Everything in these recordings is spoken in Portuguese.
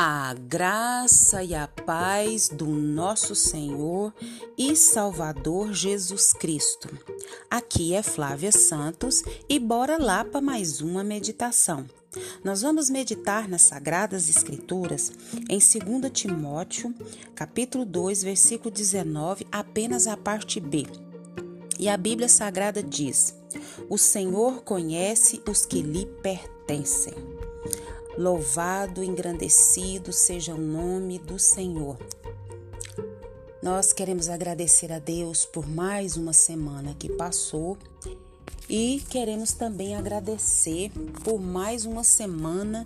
A graça e a paz do nosso Senhor e Salvador Jesus Cristo. Aqui é Flávia Santos e bora lá para mais uma meditação. Nós vamos meditar nas sagradas escrituras em 2 Timóteo, capítulo 2, versículo 19, apenas a parte B. E a Bíblia Sagrada diz: O Senhor conhece os que lhe pertencem. Louvado, engrandecido seja o nome do Senhor. Nós queremos agradecer a Deus por mais uma semana que passou e queremos também agradecer por mais uma semana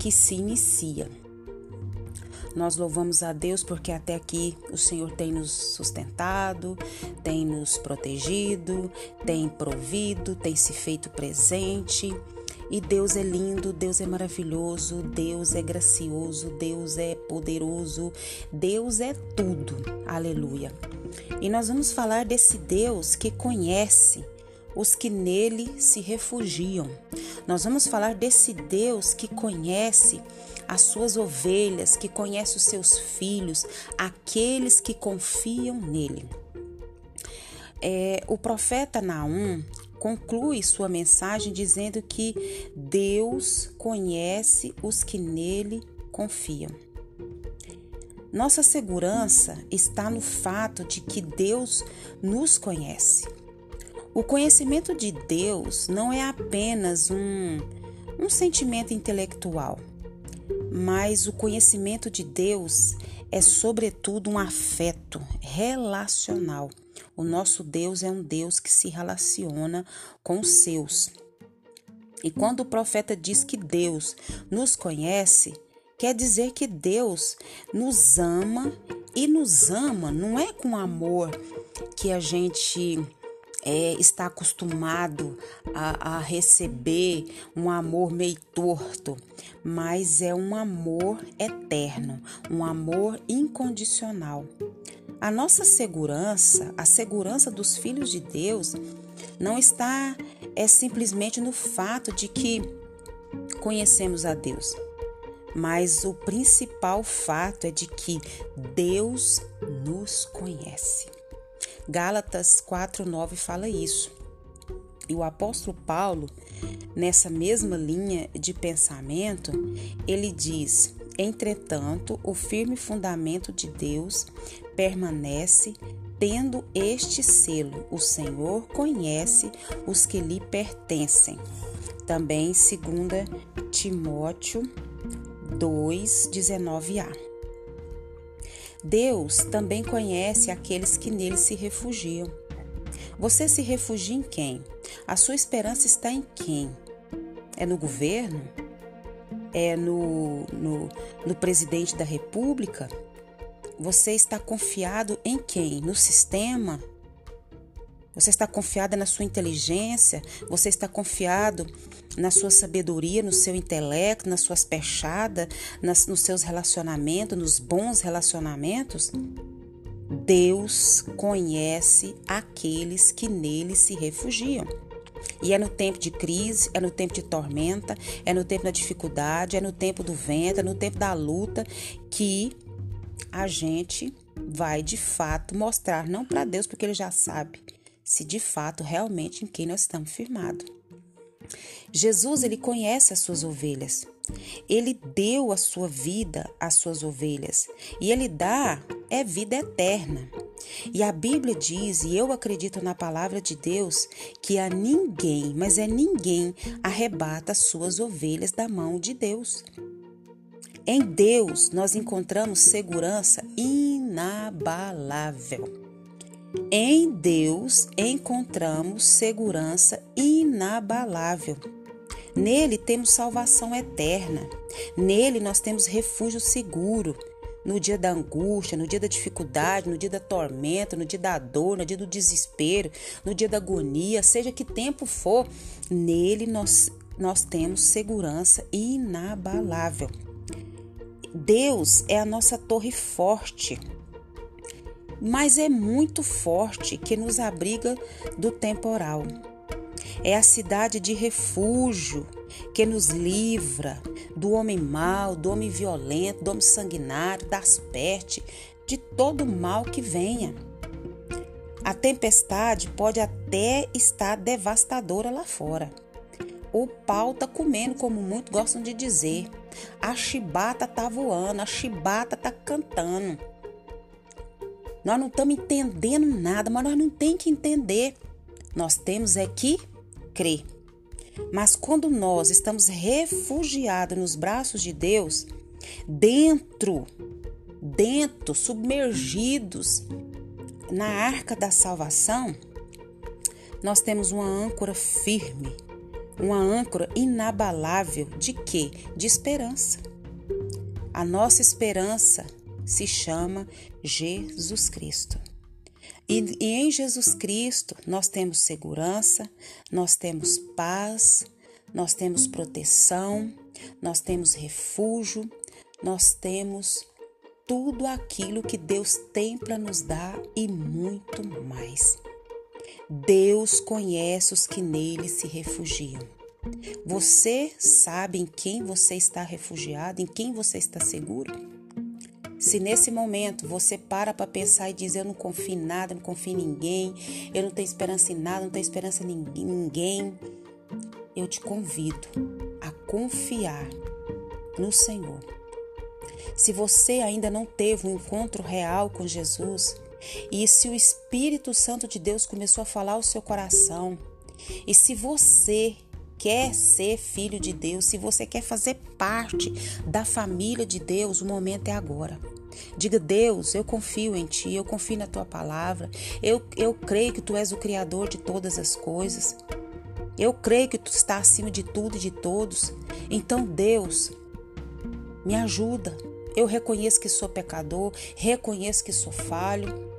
que se inicia. Nós louvamos a Deus porque até aqui o Senhor tem nos sustentado, tem nos protegido, tem provido, tem se feito presente e Deus é lindo, Deus é maravilhoso, Deus é gracioso, Deus é poderoso, Deus é tudo. Aleluia. E nós vamos falar desse Deus que conhece os que nele se refugiam. Nós vamos falar desse Deus que conhece as suas ovelhas, que conhece os seus filhos, aqueles que confiam nele. É, o profeta Naum, conclui sua mensagem dizendo que Deus conhece os que nele confiam. Nossa segurança está no fato de que Deus nos conhece. O conhecimento de Deus não é apenas um, um sentimento intelectual, mas o conhecimento de Deus é, sobretudo, um afeto relacional o nosso Deus é um Deus que se relaciona com os seus. E quando o profeta diz que Deus nos conhece, quer dizer que Deus nos ama e nos ama não é com amor que a gente é, está acostumado a, a receber um amor meio torto, mas é um amor eterno, um amor incondicional. A nossa segurança, a segurança dos filhos de Deus, não está é simplesmente no fato de que conhecemos a Deus, mas o principal fato é de que Deus nos conhece. Gálatas 4:9 fala isso. E o apóstolo Paulo, nessa mesma linha de pensamento, ele diz: Entretanto, o firme fundamento de Deus permanece, tendo este selo: o Senhor conhece os que lhe pertencem. Também 2 Timóteo 2, 19a. Deus também conhece aqueles que nele se refugiam. Você se refugia em quem? A sua esperança está em quem? É no governo? é no, no, no presidente da República? Você está confiado em quem? No sistema? Você está confiado na sua inteligência? Você está confiado na sua sabedoria, no seu intelecto, nas suas pechadas, nas, nos seus relacionamentos, nos bons relacionamentos? Deus conhece aqueles que nele se refugiam. E é no tempo de crise, é no tempo de tormenta, é no tempo da dificuldade, é no tempo do vento, é no tempo da luta que a gente vai de fato mostrar não para Deus, porque ele já sabe se de fato realmente em quem nós estamos firmados. Jesus, ele conhece as suas ovelhas. Ele deu a sua vida às suas ovelhas e ele dá é vida eterna. E a Bíblia diz, e eu acredito na palavra de Deus, que a ninguém, mas é ninguém, arrebata as suas ovelhas da mão de Deus. Em Deus nós encontramos segurança inabalável. Em Deus encontramos segurança inabalável. Nele temos salvação eterna. Nele nós temos refúgio seguro no dia da angústia, no dia da dificuldade, no dia da tormenta, no dia da dor, no dia do desespero, no dia da agonia, seja que tempo for, nele nós, nós temos segurança inabalável. Deus é a nossa torre forte, mas é muito forte que nos abriga do temporal. É a cidade de refúgio que nos livra do homem mau, do homem violento, do homem sanguinário, das pestes, de todo mal que venha. A tempestade pode até estar devastadora lá fora. O pau tá comendo, como muitos gostam de dizer. A chibata tá voando, a chibata tá cantando. Nós não estamos entendendo nada, mas nós não tem que entender. Nós temos é que crer. Mas quando nós estamos refugiados nos braços de Deus, dentro, dentro, submergidos na arca da salvação, nós temos uma âncora firme, uma âncora inabalável de quê? De esperança. A nossa esperança se chama Jesus Cristo. E, e em Jesus Cristo nós temos segurança, nós temos paz, nós temos proteção, nós temos refúgio, nós temos tudo aquilo que Deus tem para nos dar e muito mais. Deus conhece os que nele se refugiam. Você sabe em quem você está refugiado, em quem você está seguro? Se nesse momento você para para pensar e diz: Eu não confio em nada, não confio em ninguém, eu não tenho esperança em nada, não tenho esperança em ninguém, eu te convido a confiar no Senhor. Se você ainda não teve um encontro real com Jesus, e se o Espírito Santo de Deus começou a falar ao seu coração, e se você quer ser filho de Deus, se você quer fazer parte da família de Deus, o momento é agora. Diga, Deus, eu confio em Ti, eu confio na Tua palavra, eu, eu creio que Tu és o Criador de todas as coisas, eu creio que Tu está acima de tudo e de todos. Então, Deus, me ajuda. Eu reconheço que sou pecador, reconheço que sou falho,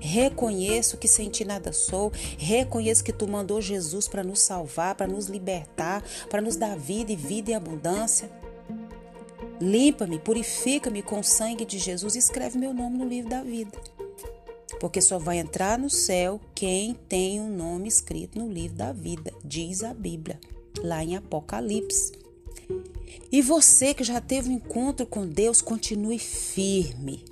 Reconheço que sem ti nada sou, reconheço que tu mandou Jesus para nos salvar, para nos libertar, para nos dar vida e vida e abundância. Limpa-me, purifica-me com o sangue de Jesus e escreve meu nome no livro da vida. Porque só vai entrar no céu quem tem o um nome escrito no livro da vida, diz a Bíblia, lá em Apocalipse. E você que já teve um encontro com Deus, continue firme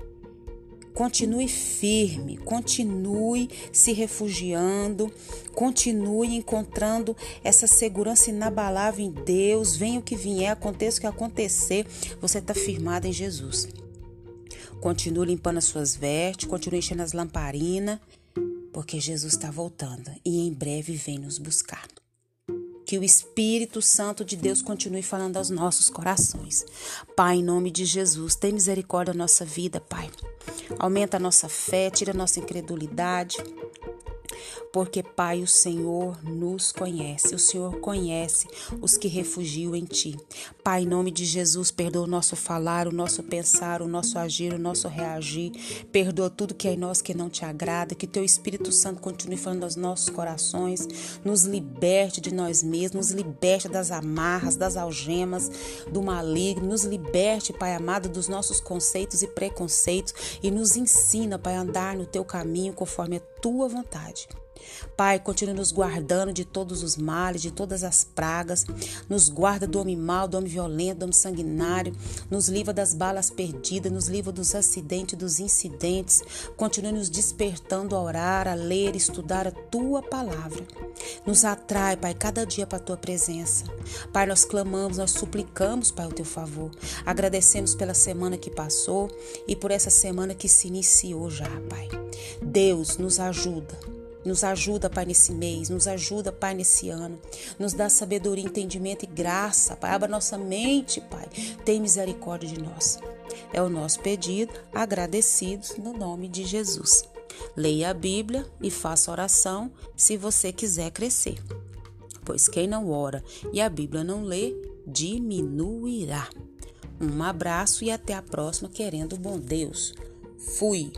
Continue firme, continue se refugiando, continue encontrando essa segurança inabalável em Deus. Venha o que vier, aconteça o que acontecer, você está firmado em Jesus. Continue limpando as suas vestes, continue enchendo as lamparinas, porque Jesus está voltando e em breve vem nos buscar. Que o Espírito Santo de Deus continue falando aos nossos corações. Pai, em nome de Jesus, tem misericórdia da nossa vida, Pai. Aumenta a nossa fé, tira a nossa incredulidade porque, Pai, o Senhor nos conhece, o Senhor conhece os que refugiam em Ti. Pai, em nome de Jesus, perdoa o nosso falar, o nosso pensar, o nosso agir, o nosso reagir. Perdoa tudo que é em nós que não te agrada, que Teu Espírito Santo continue falando aos nossos corações, nos liberte de nós mesmos, nos liberte das amarras, das algemas, do maligno, nos liberte, Pai amado, dos nossos conceitos e preconceitos e nos ensina, Pai, a andar no Teu caminho conforme a Tua vontade. Pai, continue nos guardando de todos os males, de todas as pragas. Nos guarda do homem mau, do homem violento, do homem sanguinário. Nos livra das balas perdidas, nos livra dos acidentes, dos incidentes. Continue nos despertando a orar, a ler, estudar a tua palavra. Nos atrai, Pai, cada dia para a tua presença. Pai, nós clamamos, nós suplicamos, Pai, o teu favor. Agradecemos pela semana que passou e por essa semana que se iniciou já, Pai. Deus nos ajuda nos ajuda, Pai, nesse mês, nos ajuda, Pai, nesse ano. Nos dá sabedoria, entendimento e graça, Pai. Abra nossa mente, Pai. Tem misericórdia de nós. É o nosso pedido, agradecidos no nome de Jesus. Leia a Bíblia e faça oração se você quiser crescer. Pois quem não ora e a Bíblia não lê, diminuirá. Um abraço e até a próxima, querendo bom Deus. Fui.